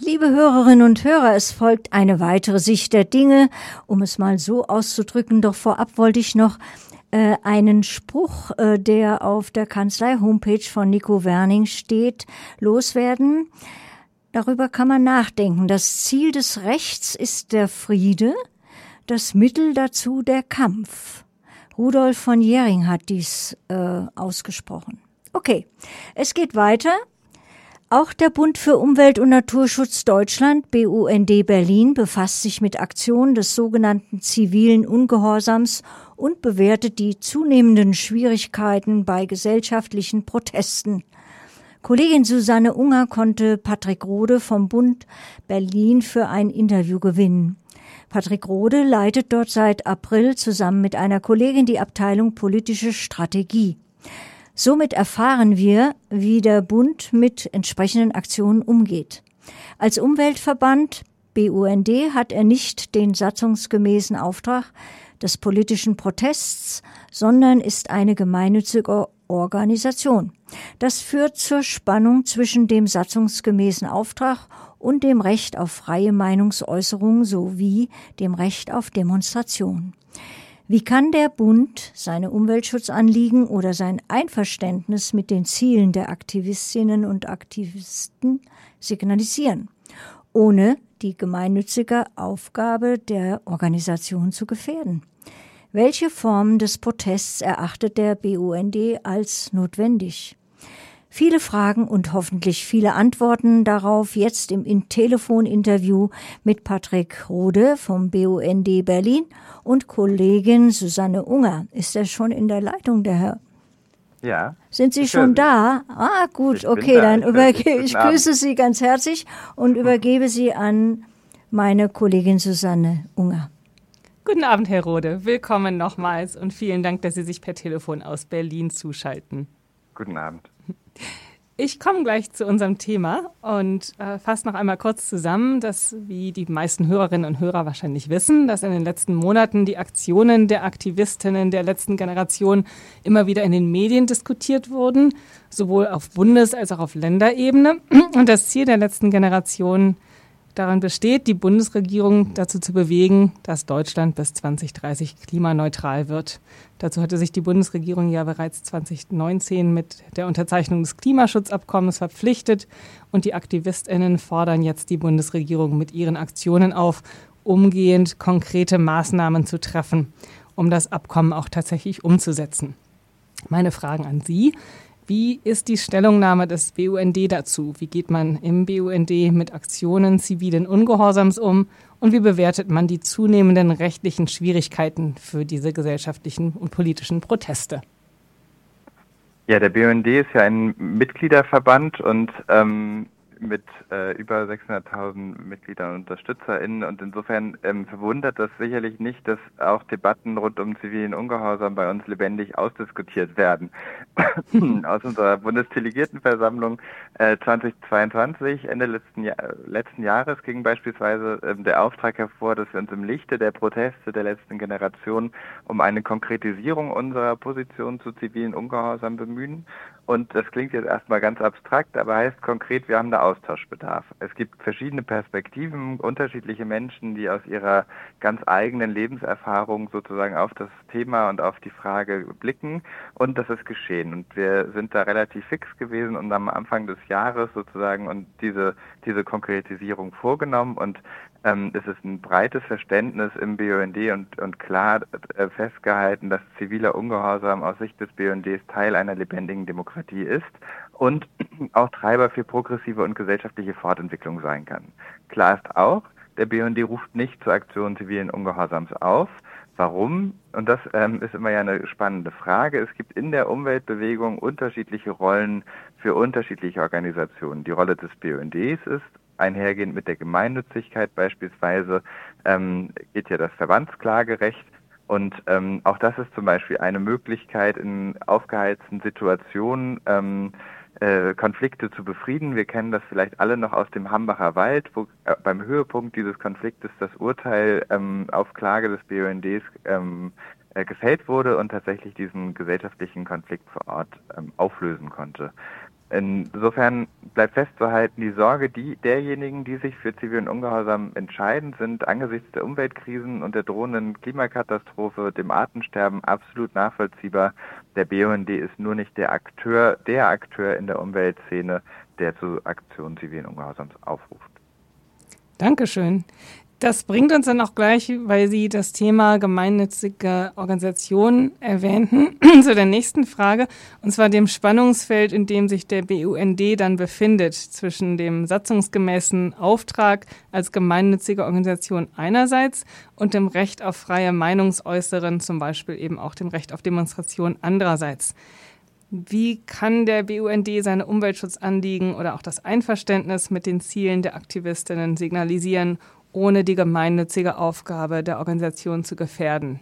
Liebe Hörerinnen und Hörer, es folgt eine weitere Sicht der Dinge, um es mal so auszudrücken. Doch vorab wollte ich noch äh, einen Spruch, äh, der auf der Kanzlei-Homepage von Nico Werning steht, loswerden. Darüber kann man nachdenken. Das Ziel des Rechts ist der Friede, das Mittel dazu der Kampf. Rudolf von Jering hat dies äh, ausgesprochen. Okay, es geht weiter. Auch der Bund für Umwelt und Naturschutz Deutschland, BUND Berlin, befasst sich mit Aktionen des sogenannten zivilen Ungehorsams und bewertet die zunehmenden Schwierigkeiten bei gesellschaftlichen Protesten. Kollegin Susanne Unger konnte Patrick Rode vom Bund Berlin für ein Interview gewinnen. Patrick Rode leitet dort seit April zusammen mit einer Kollegin die Abteilung politische Strategie. Somit erfahren wir, wie der Bund mit entsprechenden Aktionen umgeht. Als Umweltverband BUND hat er nicht den satzungsgemäßen Auftrag des politischen Protests, sondern ist eine gemeinnützige Organisation. Das führt zur Spannung zwischen dem satzungsgemäßen Auftrag und dem Recht auf freie Meinungsäußerung sowie dem Recht auf Demonstration. Wie kann der Bund seine Umweltschutzanliegen oder sein Einverständnis mit den Zielen der Aktivistinnen und Aktivisten signalisieren, ohne die gemeinnützige Aufgabe der Organisation zu gefährden? Welche Formen des Protests erachtet der BUND als notwendig? Viele Fragen und hoffentlich viele Antworten darauf jetzt im Telefoninterview mit Patrick Rode vom BUND Berlin und Kollegin Susanne Unger. Ist er schon in der Leitung, der Herr? Ja. Sind Sie schon da? Ah, gut, ich okay, dann übergebe ich grüße Sie ganz herzlich und übergebe Sie an meine Kollegin Susanne Unger. Guten Abend, Herr Rode. Willkommen nochmals und vielen Dank, dass Sie sich per Telefon aus Berlin zuschalten. Guten Abend. Ich komme gleich zu unserem Thema und äh, fasse noch einmal kurz zusammen, dass, wie die meisten Hörerinnen und Hörer wahrscheinlich wissen, dass in den letzten Monaten die Aktionen der Aktivistinnen der letzten Generation immer wieder in den Medien diskutiert wurden, sowohl auf Bundes- als auch auf Länderebene. Und das Ziel der letzten Generation daran besteht, die Bundesregierung dazu zu bewegen, dass Deutschland bis 2030 klimaneutral wird. Dazu hatte sich die Bundesregierung ja bereits 2019 mit der Unterzeichnung des Klimaschutzabkommens verpflichtet und die Aktivistinnen fordern jetzt die Bundesregierung mit ihren Aktionen auf, umgehend konkrete Maßnahmen zu treffen, um das Abkommen auch tatsächlich umzusetzen. Meine Fragen an Sie. Wie ist die Stellungnahme des BUND dazu? Wie geht man im BUND mit Aktionen zivilen Ungehorsams um? Und wie bewertet man die zunehmenden rechtlichen Schwierigkeiten für diese gesellschaftlichen und politischen Proteste? Ja, der BUND ist ja ein Mitgliederverband und ähm, mit äh, über 600.000 Mitgliedern und UnterstützerInnen und insofern ähm, verwundert das sicherlich nicht, dass auch Debatten rund um zivilen Ungehorsam bei uns lebendig ausdiskutiert werden. Aus unserer Bundesdelegiertenversammlung äh, 2022, Ende letzten, Jahr, letzten Jahres, ging beispielsweise ähm, der Auftrag hervor, dass wir uns im Lichte der Proteste der letzten Generation um eine Konkretisierung unserer Position zu zivilen Ungehorsam bemühen und das klingt jetzt erstmal ganz abstrakt, aber heißt konkret, wir haben da Austauschbedarf. Es gibt verschiedene Perspektiven, unterschiedliche Menschen, die aus ihrer ganz eigenen Lebenserfahrung sozusagen auf das Thema und auf die Frage blicken. Und das ist geschehen. Und wir sind da relativ fix gewesen und am Anfang des Jahres sozusagen und diese, diese Konkretisierung vorgenommen. Und ähm, es ist ein breites Verständnis im BUND und, und klar äh, festgehalten, dass ziviler Ungehorsam aus Sicht des BUNDs Teil einer lebendigen Demokratie ist und auch Treiber für progressive und gesellschaftliche Fortentwicklung sein kann. Klar ist auch, der BUND ruft nicht zur Aktion zivilen Ungehorsams auf. Warum? Und das ähm, ist immer ja eine spannende Frage. Es gibt in der Umweltbewegung unterschiedliche Rollen für unterschiedliche Organisationen. Die Rolle des BUNDs ist einhergehend mit der Gemeinnützigkeit beispielsweise ähm, geht ja das Verbandsklagerecht. Und ähm, auch das ist zum Beispiel eine Möglichkeit, in aufgeheizten Situationen ähm, äh, Konflikte zu befrieden. Wir kennen das vielleicht alle noch aus dem Hambacher Wald, wo äh, beim Höhepunkt dieses Konfliktes das Urteil ähm, auf Klage des BUNDs ähm, äh, gefällt wurde und tatsächlich diesen gesellschaftlichen Konflikt vor Ort ähm, auflösen konnte. Insofern bleibt festzuhalten, die Sorge die, derjenigen, die sich für zivilen Ungehorsam entscheiden, sind angesichts der Umweltkrisen und der drohenden Klimakatastrophe, dem Artensterben absolut nachvollziehbar. Der BUND ist nur nicht der Akteur, der Akteur in der Umweltszene, der zu Aktionen zivilen Ungehorsams aufruft. Dankeschön. Das bringt uns dann auch gleich, weil Sie das Thema gemeinnützige Organisationen erwähnten, zu der nächsten Frage, und zwar dem Spannungsfeld, in dem sich der BUND dann befindet, zwischen dem satzungsgemäßen Auftrag als gemeinnützige Organisation einerseits und dem Recht auf freie Meinungsäußeren, zum Beispiel eben auch dem Recht auf Demonstration andererseits. Wie kann der BUND seine Umweltschutzanliegen oder auch das Einverständnis mit den Zielen der Aktivistinnen signalisieren ohne die gemeinnützige Aufgabe der Organisation zu gefährden?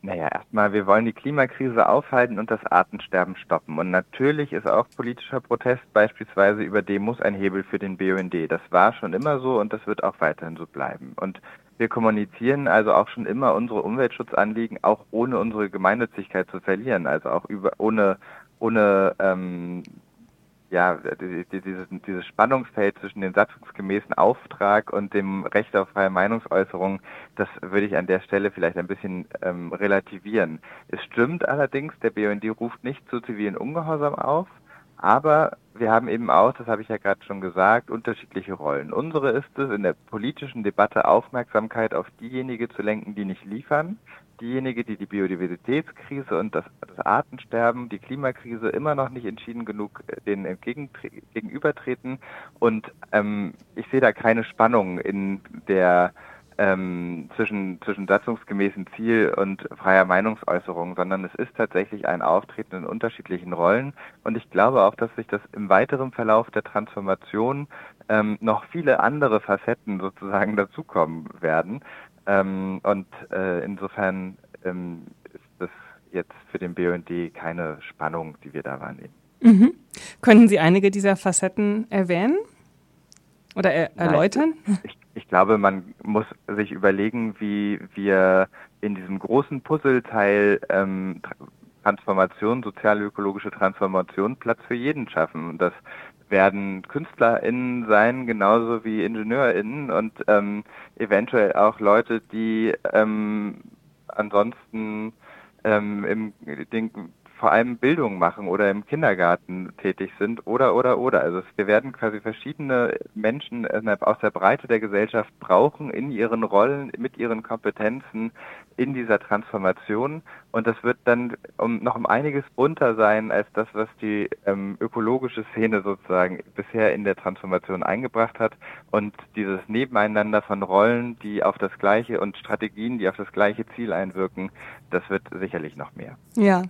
Naja, erstmal, wir wollen die Klimakrise aufhalten und das Artensterben stoppen. Und natürlich ist auch politischer Protest beispielsweise über Demos ein Hebel für den BUND. Das war schon immer so und das wird auch weiterhin so bleiben. Und wir kommunizieren also auch schon immer unsere Umweltschutzanliegen, auch ohne unsere Gemeinnützigkeit zu verlieren, also auch über, ohne, ohne ähm, ja, dieses, dieses Spannungsfeld zwischen dem satzungsgemäßen Auftrag und dem Recht auf freie Meinungsäußerung, das würde ich an der Stelle vielleicht ein bisschen ähm, relativieren. Es stimmt allerdings, der BUND ruft nicht zu zivilen Ungehorsam auf, aber wir haben eben auch, das habe ich ja gerade schon gesagt, unterschiedliche Rollen. Unsere ist es, in der politischen Debatte Aufmerksamkeit auf diejenigen zu lenken, die nicht liefern, diejenige, die die Biodiversitätskrise und das, das Artensterben, die Klimakrise immer noch nicht entschieden genug äh, denen entgegenübertreten. Und ähm, ich sehe da keine Spannung in der ähm, zwischen, zwischen satzungsgemäßen Ziel und freier Meinungsäußerung, sondern es ist tatsächlich ein Auftreten in unterschiedlichen Rollen. Und ich glaube auch, dass sich das im weiteren Verlauf der Transformation ähm, noch viele andere Facetten sozusagen dazukommen werden. Ähm, und äh, insofern ähm, ist das jetzt für den BUND keine Spannung, die wir da wahrnehmen. Mhm. Können Sie einige dieser Facetten erwähnen oder er erläutern? Ich, ich, glaube, man muss sich überlegen, wie wir in diesem großen Puzzleteil ähm, Transformation, sozial-ökologische Transformation Platz für jeden schaffen. Und das werden KünstlerInnen sein, genauso wie IngenieurInnen und ähm, eventuell auch Leute, die ähm, ansonsten ähm, im den, vor allem Bildung machen oder im Kindergarten tätig sind oder oder oder. Also wir werden quasi verschiedene Menschen aus der Breite der Gesellschaft brauchen in ihren Rollen, mit ihren Kompetenzen in dieser Transformation und das wird dann um, noch um einiges bunter sein als das, was die ähm, ökologische Szene sozusagen bisher in der Transformation eingebracht hat und dieses Nebeneinander von Rollen, die auf das gleiche und Strategien, die auf das gleiche Ziel einwirken, das wird sicherlich noch mehr. Ja,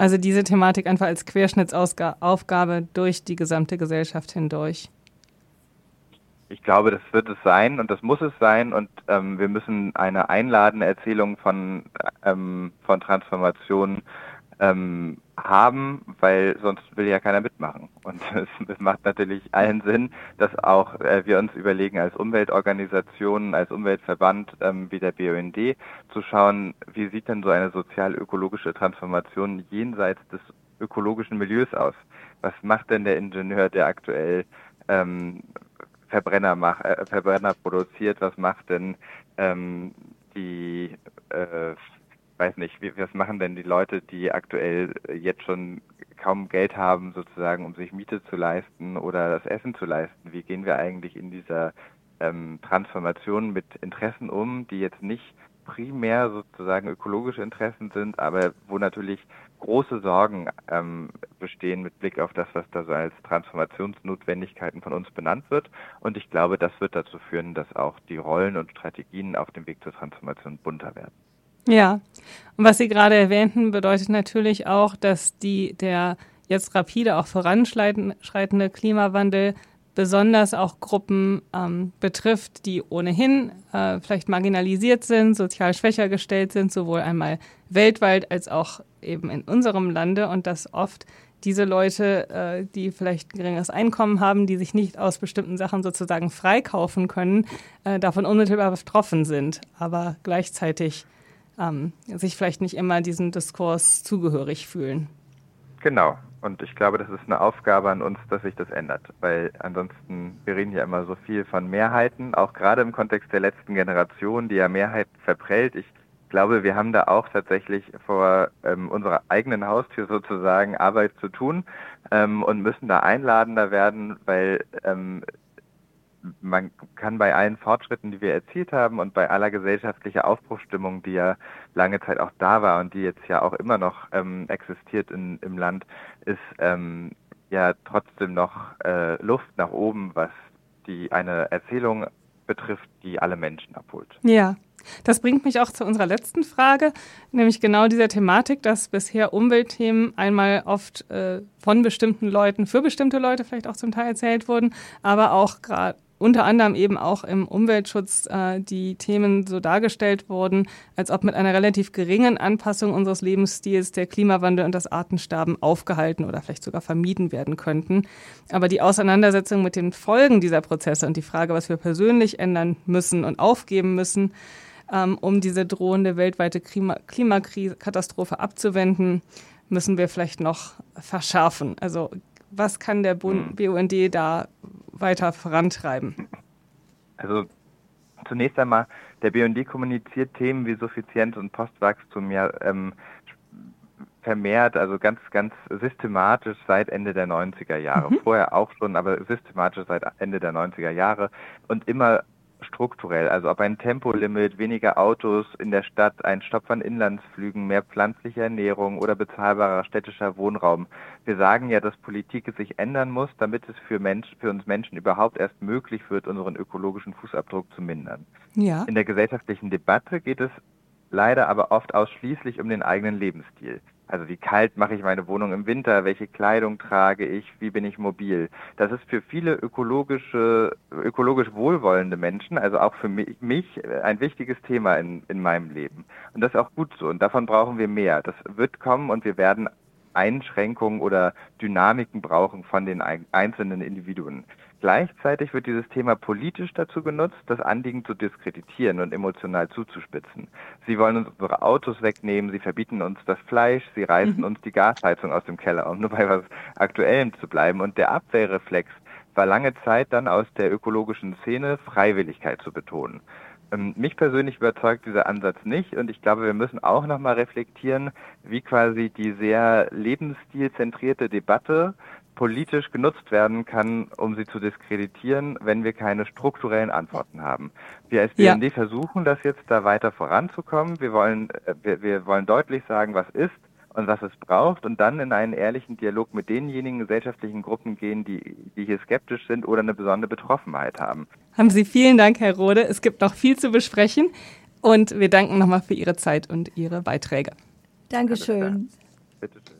also diese Thematik einfach als Querschnittsaufgabe durch die gesamte Gesellschaft hindurch. Ich glaube, das wird es sein und das muss es sein und ähm, wir müssen eine einladende Erzählung von, ähm, von Transformation ähm, haben, weil sonst will ja keiner mitmachen. Und es, macht natürlich allen Sinn, dass auch äh, wir uns überlegen, als Umweltorganisationen, als Umweltverband ähm, wie der BUND zu schauen, wie sieht denn so eine sozial-ökologische Transformation jenseits des ökologischen Milieus aus? Was macht denn der Ingenieur, der aktuell ähm, Verbrenner, macht, äh, Verbrenner produziert? Was macht denn ähm, die äh, weiß nicht, was machen denn die Leute, die aktuell jetzt schon kaum Geld haben, sozusagen, um sich Miete zu leisten oder das Essen zu leisten? Wie gehen wir eigentlich in dieser ähm, Transformation mit Interessen um, die jetzt nicht primär sozusagen ökologische Interessen sind, aber wo natürlich große Sorgen ähm, bestehen mit Blick auf das, was da so als Transformationsnotwendigkeiten von uns benannt wird. Und ich glaube, das wird dazu führen, dass auch die Rollen und Strategien auf dem Weg zur Transformation bunter werden. Ja, und was Sie gerade erwähnten, bedeutet natürlich auch, dass die, der jetzt rapide auch voranschreitende Klimawandel besonders auch Gruppen ähm, betrifft, die ohnehin äh, vielleicht marginalisiert sind, sozial schwächer gestellt sind, sowohl einmal weltweit als auch eben in unserem Lande. Und dass oft diese Leute, äh, die vielleicht ein geringeres Einkommen haben, die sich nicht aus bestimmten Sachen sozusagen freikaufen können, äh, davon unmittelbar betroffen sind, aber gleichzeitig ähm, sich vielleicht nicht immer diesem Diskurs zugehörig fühlen. Genau. Und ich glaube, das ist eine Aufgabe an uns, dass sich das ändert, weil ansonsten, wir reden ja immer so viel von Mehrheiten, auch gerade im Kontext der letzten Generation, die ja Mehrheiten verprellt. Ich glaube, wir haben da auch tatsächlich vor ähm, unserer eigenen Haustür sozusagen Arbeit zu tun ähm, und müssen da einladender werden, weil ähm, man kann bei allen Fortschritten, die wir erzielt haben und bei aller gesellschaftlicher Aufbruchstimmung, die ja lange Zeit auch da war und die jetzt ja auch immer noch ähm, existiert in, im Land, ist ähm, ja trotzdem noch äh, Luft nach oben, was die eine Erzählung betrifft, die alle Menschen abholt. Ja, das bringt mich auch zu unserer letzten Frage, nämlich genau dieser Thematik, dass bisher Umweltthemen einmal oft äh, von bestimmten Leuten für bestimmte Leute vielleicht auch zum Teil erzählt wurden, aber auch gerade unter anderem eben auch im Umweltschutz äh, die Themen so dargestellt wurden, als ob mit einer relativ geringen Anpassung unseres Lebensstils der Klimawandel und das Artensterben aufgehalten oder vielleicht sogar vermieden werden könnten. Aber die Auseinandersetzung mit den Folgen dieser Prozesse und die Frage, was wir persönlich ändern müssen und aufgeben müssen, ähm, um diese drohende weltweite Klima Klimakatastrophe abzuwenden, müssen wir vielleicht noch verschärfen. Also was kann der Bund, BUND hm. da weiter vorantreiben? Also zunächst einmal, der BUND kommuniziert Themen wie Suffizienz und Postwachstum ja ähm, vermehrt, also ganz, ganz systematisch seit Ende der 90er Jahre. Mhm. Vorher auch schon, aber systematisch seit Ende der 90er Jahre und immer strukturell, also ob ein Tempolimit, weniger Autos in der Stadt, ein Stopp von Inlandsflügen, mehr pflanzliche Ernährung oder bezahlbarer städtischer Wohnraum. Wir sagen ja, dass Politik sich ändern muss, damit es für, Mensch, für uns Menschen überhaupt erst möglich wird, unseren ökologischen Fußabdruck zu mindern. Ja. In der gesellschaftlichen Debatte geht es leider aber oft ausschließlich um den eigenen Lebensstil. Also wie kalt mache ich meine Wohnung im Winter, welche Kleidung trage ich, wie bin ich mobil. Das ist für viele ökologische, ökologisch wohlwollende Menschen, also auch für mich, ein wichtiges Thema in, in meinem Leben. Und das ist auch gut so. Und davon brauchen wir mehr. Das wird kommen und wir werden Einschränkungen oder Dynamiken brauchen von den einzelnen Individuen. Gleichzeitig wird dieses Thema politisch dazu genutzt, das Anliegen zu diskreditieren und emotional zuzuspitzen. Sie wollen uns unsere Autos wegnehmen, sie verbieten uns das Fleisch, sie reißen mhm. uns die Gasheizung aus dem Keller, um nur bei was Aktuellem zu bleiben. Und der Abwehrreflex war lange Zeit dann aus der ökologischen Szene Freiwilligkeit zu betonen. Ähm, mich persönlich überzeugt dieser Ansatz nicht und ich glaube, wir müssen auch nochmal reflektieren, wie quasi die sehr lebensstilzentrierte Debatte politisch genutzt werden kann, um sie zu diskreditieren, wenn wir keine strukturellen Antworten haben. Wir als BND ja. versuchen das jetzt da weiter voranzukommen. Wir wollen, äh, wir, wir wollen deutlich sagen, was ist und was es braucht und dann in einen ehrlichen Dialog mit denjenigen gesellschaftlichen Gruppen gehen, die, die hier skeptisch sind oder eine besondere Betroffenheit haben. Haben Sie vielen Dank, Herr Rode. Es gibt noch viel zu besprechen und wir danken nochmal für Ihre Zeit und Ihre Beiträge. Dankeschön. Bitte schön.